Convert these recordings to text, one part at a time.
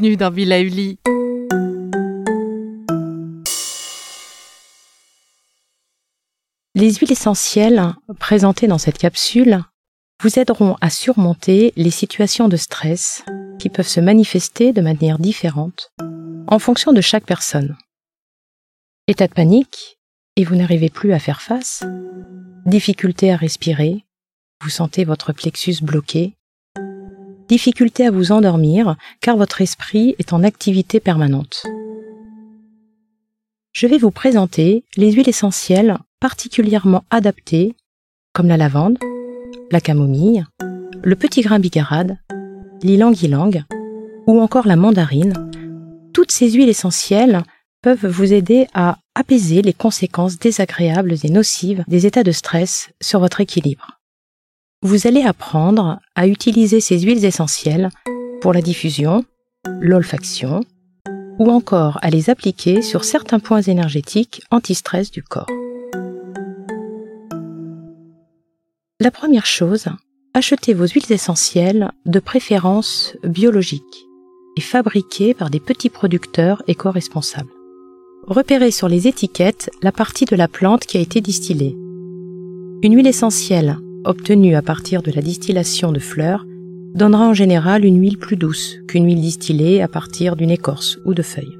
Bienvenue dans Villa Uli. Les huiles essentielles présentées dans cette capsule vous aideront à surmonter les situations de stress qui peuvent se manifester de manière différente en fonction de chaque personne. État de panique et vous n'arrivez plus à faire face, difficulté à respirer, vous sentez votre plexus bloqué, difficulté à vous endormir car votre esprit est en activité permanente. Je vais vous présenter les huiles essentielles particulièrement adaptées comme la lavande, la camomille, le petit grain bigarade, l'ilang-ilang ou encore la mandarine. Toutes ces huiles essentielles peuvent vous aider à apaiser les conséquences désagréables et nocives des états de stress sur votre équilibre. Vous allez apprendre à utiliser ces huiles essentielles pour la diffusion, l'olfaction ou encore à les appliquer sur certains points énergétiques anti-stress du corps. La première chose, achetez vos huiles essentielles de préférence biologiques et fabriquées par des petits producteurs éco-responsables. Repérez sur les étiquettes la partie de la plante qui a été distillée. Une huile essentielle obtenue à partir de la distillation de fleurs, donnera en général une huile plus douce qu'une huile distillée à partir d'une écorce ou de feuilles.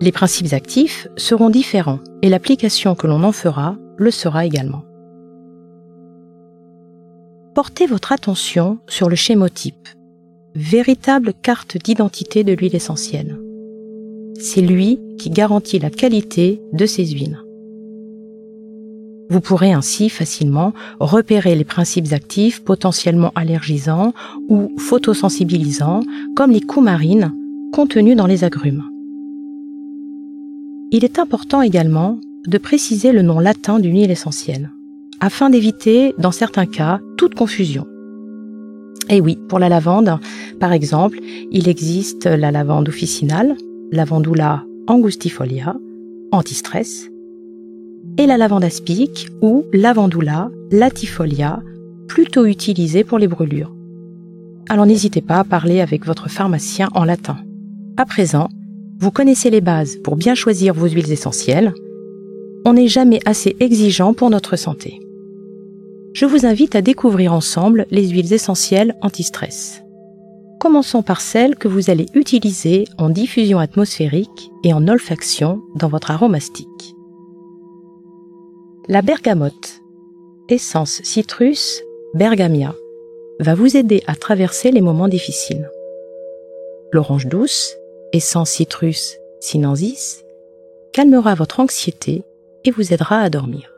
Les principes actifs seront différents et l'application que l'on en fera le sera également. Portez votre attention sur le schémotype, véritable carte d'identité de l'huile essentielle. C'est lui qui garantit la qualité de ces huiles. Vous pourrez ainsi facilement repérer les principes actifs potentiellement allergisants ou photosensibilisants comme les coumarines contenus dans les agrumes. Il est important également de préciser le nom latin d'une huile essentielle, afin d'éviter, dans certains cas, toute confusion. Et oui, pour la lavande, par exemple, il existe la lavande officinale, lavandula angustifolia, antistress, et la lavande aspic ou lavandula latifolia, plutôt utilisée pour les brûlures. Alors n'hésitez pas à parler avec votre pharmacien en latin. À présent, vous connaissez les bases pour bien choisir vos huiles essentielles. On n'est jamais assez exigeant pour notre santé. Je vous invite à découvrir ensemble les huiles essentielles anti-stress. Commençons par celles que vous allez utiliser en diffusion atmosphérique et en olfaction dans votre aromastique. La bergamote, essence citrus bergamia, va vous aider à traverser les moments difficiles. L'orange douce, essence citrus sinensis, calmera votre anxiété et vous aidera à dormir.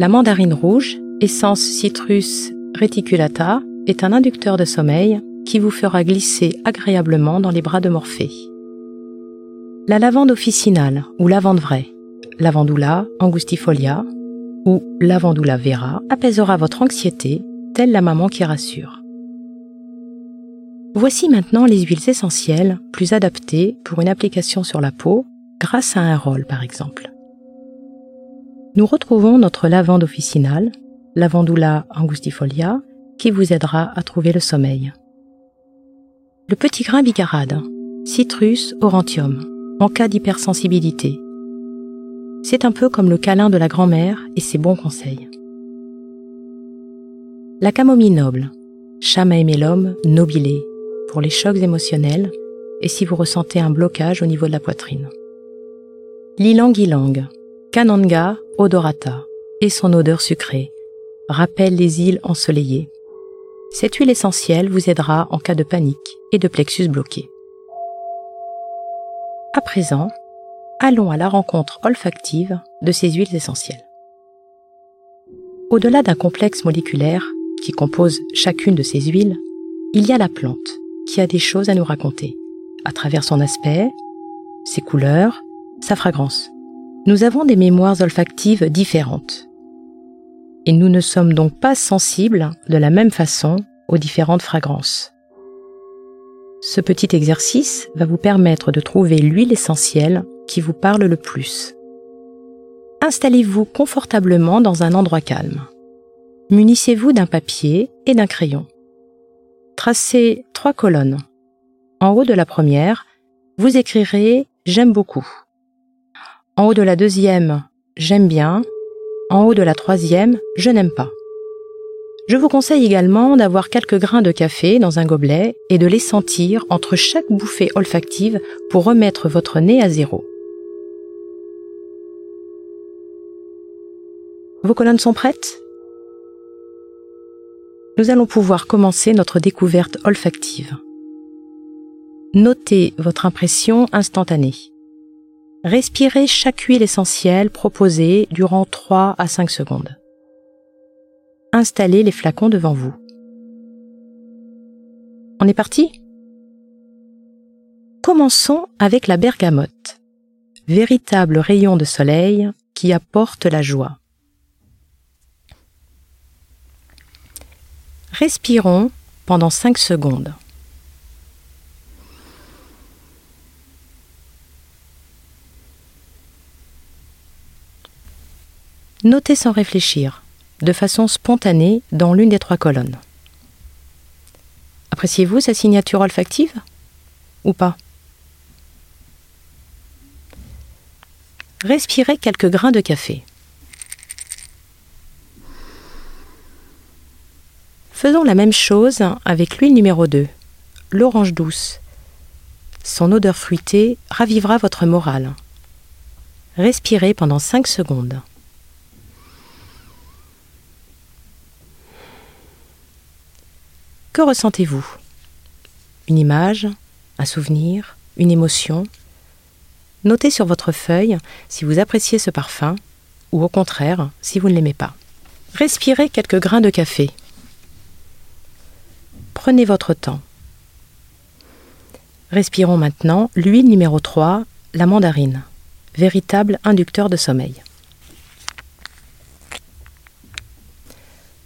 La mandarine rouge, essence citrus reticulata, est un inducteur de sommeil qui vous fera glisser agréablement dans les bras de Morphée. La lavande officinale ou lavande vraie lavandula angustifolia ou lavandula vera apaisera votre anxiété, telle la maman qui rassure. Voici maintenant les huiles essentielles plus adaptées pour une application sur la peau grâce à un rôle par exemple. Nous retrouvons notre lavande officinale, lavandula angustifolia, qui vous aidera à trouver le sommeil. Le petit grain bigarade, Citrus aurantium, en cas d'hypersensibilité, C'est un peu comme le câlin de la grand-mère et ses bons conseils. La camomille noble, Chamaemelum nobilé, pour les chocs émotionnels et si vous ressentez un blocage au niveau de la poitrine. L'ilang ilang, Kananga odorata et son odeur sucrée rappellent les îles ensoleillées. Cette huile essentielle vous aidera en cas de panique et de plexus bloqué. À présent, allons à la rencontre olfactive de ces huiles essentielles. Au-delà d'un complexe moléculaire qui compose chacune de ces huiles, il y a la plante qui a des choses à nous raconter, à travers son aspect, ses couleurs, sa fragrance. Nous avons des mémoires olfactives différentes. Et nous ne sommes donc pas sensibles de la même façon aux différentes fragrances. Ce petit exercice va vous permettre de trouver l'huile essentielle qui vous parle le plus. Installez-vous confortablement dans un endroit calme. Munissez-vous d'un papier et d'un crayon. Tracez trois colonnes. En haut de la première, vous écrirez J'aime beaucoup. En haut de la deuxième, J'aime bien. En haut de la troisième, Je n'aime pas. Je vous conseille également d'avoir quelques grains de café dans un gobelet et de les sentir entre chaque bouffée olfactive pour remettre votre nez à zéro. Vos colonnes sont prêtes? Nous allons pouvoir commencer notre découverte olfactive. Notez votre impression instantanée. Respirez chaque huile essentielle proposée durant 3 à 5 secondes. Installez les flacons devant vous. On est parti? Commençons avec la bergamote, véritable rayon de soleil qui apporte la joie. Respirons pendant 5 secondes. Notez sans réfléchir, de façon spontanée, dans l'une des trois colonnes. Appréciez-vous sa signature olfactive Ou pas? Respirez quelques grains de café. Faisons la même chose avec l'huile numéro 2, l'orange douce. Son odeur fruitée ravivera votre morale. Respirez pendant 5 secondes. Que ressentez-vous? Une image, un souvenir, une émotion? Notez sur votre feuille si vous appréciez ce parfum ou au contraire si vous ne l'aimez pas. Respirez quelques grains de café. Prenez votre temps. Respirons maintenant l'huile numéro 3, la mandarine, véritable inducteur de sommeil.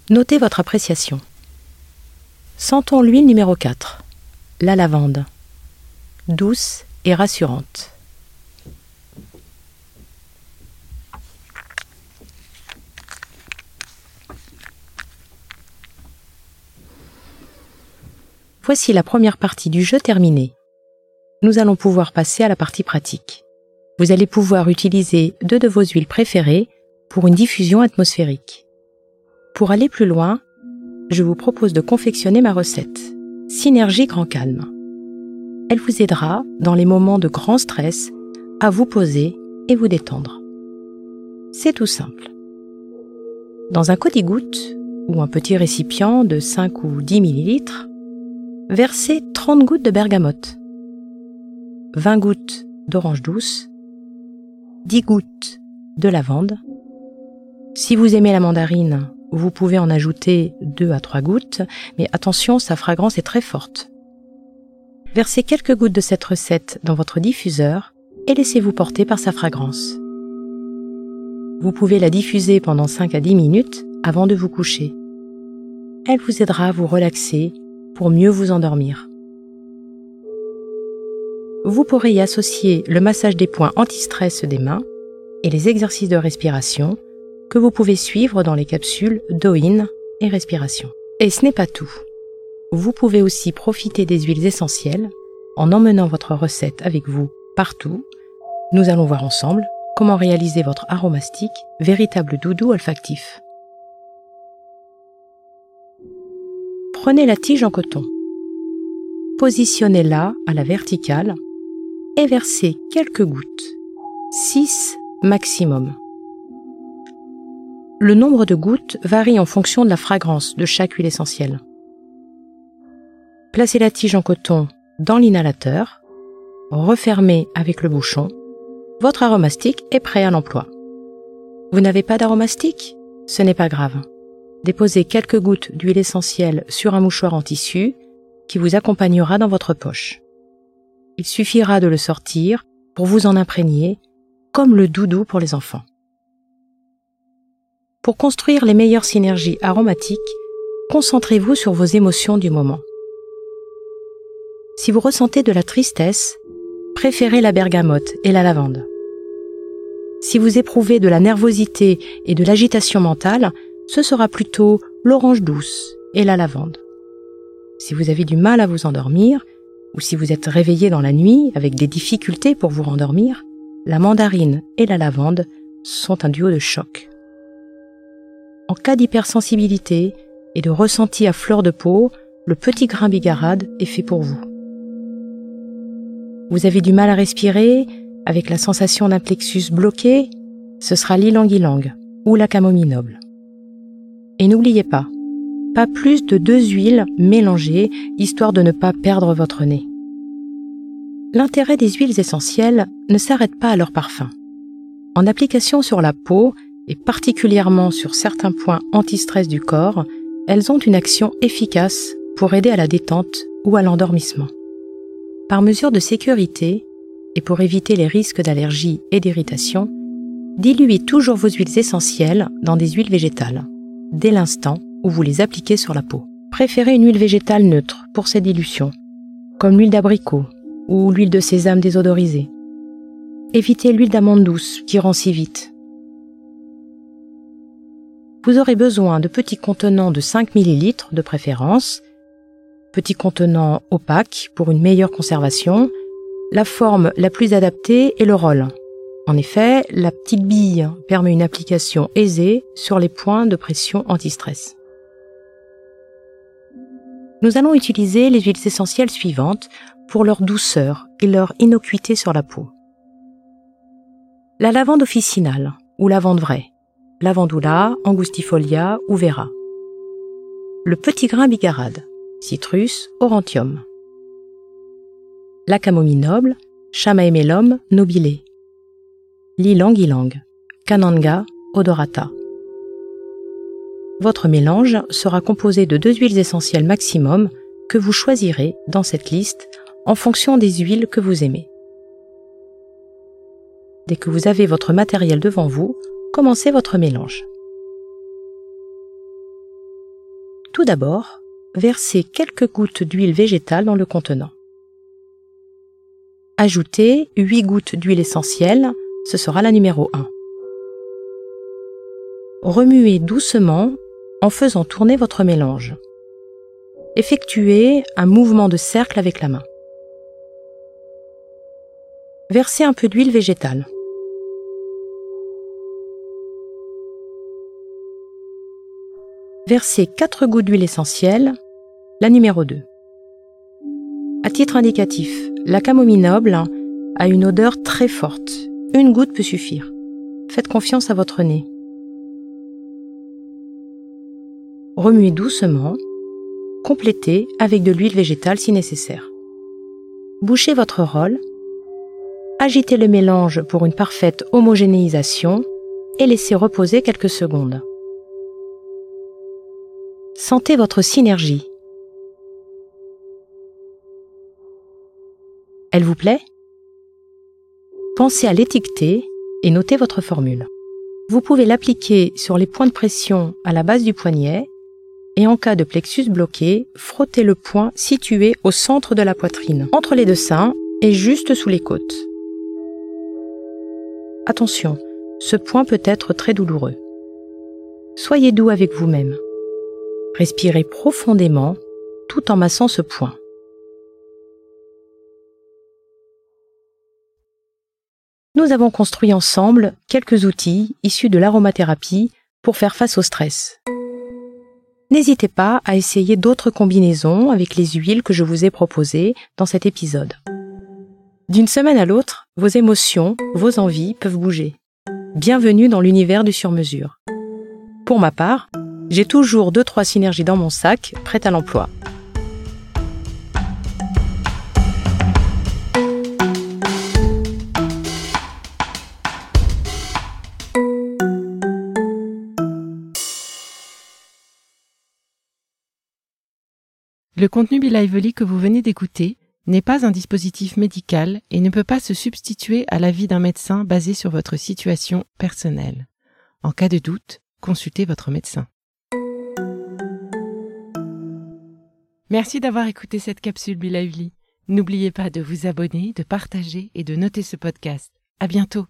Notez votre appréciation. Sentons l'huile numéro 4, la lavande, douce et rassurante. Voici la première partie du jeu terminée. Nous allons pouvoir passer à la partie pratique. Vous allez pouvoir utiliser deux de vos huiles préférées pour une diffusion atmosphérique. Pour aller plus loin, je vous propose de confectionner ma recette. Synergie Grand Calme. Elle vous aidera, dans les moments de grand stress, à vous poser et vous détendre. C'est tout simple. Dans un codigoutte ou un petit récipient de 5 ou 10 millilitres, versez 30 gouttes de bergamote, 20 gouttes d'orange douce, 10 gouttes de lavande. Si vous aimez la mandarine, vous pouvez en ajouter 2 à 3 gouttes, mais attention, sa fragrance est très forte. Versez quelques gouttes de cette recette dans votre diffuseur et laissez-vous porter par sa fragrance. Vous pouvez la diffuser pendant 5 à 10 minutes avant de vous coucher. Elle vous aidera à vous relaxer mieux vous endormir. Vous pourrez y associer le massage des points anti-stress des mains et les exercices de respiration que vous pouvez suivre dans les capsules d'Oin et respiration. Et ce n'est pas tout. Vous pouvez aussi profiter des huiles essentielles en emmenant votre recette avec vous partout. Nous allons voir ensemble comment réaliser votre aromastique, véritable doudou olfactif. Prenez la tige en coton. Positionnez-la à la verticale et versez quelques gouttes, 6 maximum. Le nombre de gouttes varie en fonction de la fragrance de chaque huile essentielle. Placez la tige en coton dans l'inhalateur, refermez avec le bouchon. Votre aromastique est prêt à l'emploi. Vous n'avez pas d'aromastique? Ce n'est pas grave. Déposez quelques gouttes d'huile essentielle sur un mouchoir en tissu qui vous accompagnera dans votre poche. Il suffira de le sortir pour vous en imprégner, comme le doudou pour les enfants. Pour construire les meilleures synergies aromatiques, concentrez-vous sur vos émotions du moment. Si vous ressentez de la tristesse, préférez la bergamote et la lavande. Si vous éprouvez de la nervosité et de l'agitation mentale, ce sera plutôt l'orange douce et la lavande. Si vous avez du mal à vous endormir, ou si vous êtes réveillé dans la nuit avec des difficultés pour vous rendormir, la mandarine et la lavande sont un duo de choc. En cas d'hypersensibilité et de ressenti à fleur de peau, le petit grain bigarade est fait pour vous. Vous avez du mal à respirer, avec la sensation d'un plexus bloqué, ce sera l'ilang-ilang ou la camomille noble. Et n'oubliez pas, pas plus de deux huiles mélangées, histoire de ne pas perdre votre nez. L'intérêt des huiles essentielles ne s'arrête pas à leur parfum. En application sur la peau, et particulièrement sur certains points anti-stress du corps, elles ont une action efficace pour aider à la détente ou à l'endormissement. Par mesure de sécurité, et pour éviter les risques d'allergie et d'irritation, diluez toujours vos huiles essentielles dans des huiles végétales, dès l'instant où vous les appliquez sur la peau. Préférez une huile végétale neutre pour ces dilutions, comme l'huile d'abricot ou l'huile de sésame désodorisée. Évitez l'huile d'amande douce qui rend si vite. Vous aurez besoin de petits contenants de 5 ml de préférence petit contenant opaque pour une meilleure conservation. La forme la plus adaptée est le roll. En effet, la petite bille permet une application aisée sur les points de pression anti-stress. Nous allons utiliser les huiles essentielles suivantes pour leur douceur et leur innocuité sur la peau. La lavande officinale ou lavande vraie, lavandula, angustifolia ou vera. Le petit grain bigarade, Citrus aurantium. La camomille noble, Chamaemelum nobile. Lilang ilang, Cananga odorata. Votre mélange sera composé de deux huiles essentielles maximum que vous choisirez dans cette liste en fonction des huiles que vous aimez. Dès que vous avez votre matériel devant vous, commencez votre mélange. Tout d'abord, versez quelques gouttes d'huile végétale dans le contenant. Ajoutez 8 gouttes d'huile essentielle, ce sera la numéro 1. Remuez doucement en faisant tourner votre mélange. Effectuez un mouvement de cercle avec la main. Versez un peu d'huile végétale. Versez 4 gouttes d'huile essentielle, la numéro 2. À titre indicatif, la camomille noble a une odeur très forte. Une goutte peut suffire. Faites confiance à votre nez. Remuez doucement. Complétez avec de l'huile végétale si nécessaire. Bouchez votre rôle. Agitez le mélange pour une parfaite homogénéisation et laissez reposer quelques secondes. Sentez votre synergie. Elle vous plaît? Pensez à l'étiqueter et notez votre formule. Vous pouvez l'appliquer sur les points de pression à la base du poignet et en cas de plexus bloqué, frottez le point situé au centre de la poitrine, entre les deux seins et juste sous les côtes. Attention, ce point peut être très douloureux. Soyez doux avec vous-même. Respirez profondément tout en massant ce point. Nous avons construit ensemble quelques outils issus de l'aromathérapie pour faire face au stress. N'hésitez pas à essayer d'autres combinaisons avec les huiles que je vous ai proposées dans cet épisode. D'une semaine à l'autre, vos émotions, vos envies peuvent bouger. Bienvenue dans l'univers du sur-mesure. Pour ma part, j'ai toujours deux trois synergies dans mon sac, prêtes à l'emploi. Le contenu Be que vous venez d'écouter n'est pas un dispositif médical et ne peut pas se substituer à l'avis d'un médecin basé sur votre situation personnelle. En cas de doute, consultez votre médecin. Merci d'avoir écouté cette capsule Be N'oubliez pas de vous abonner, de partager et de noter ce podcast. À bientôt!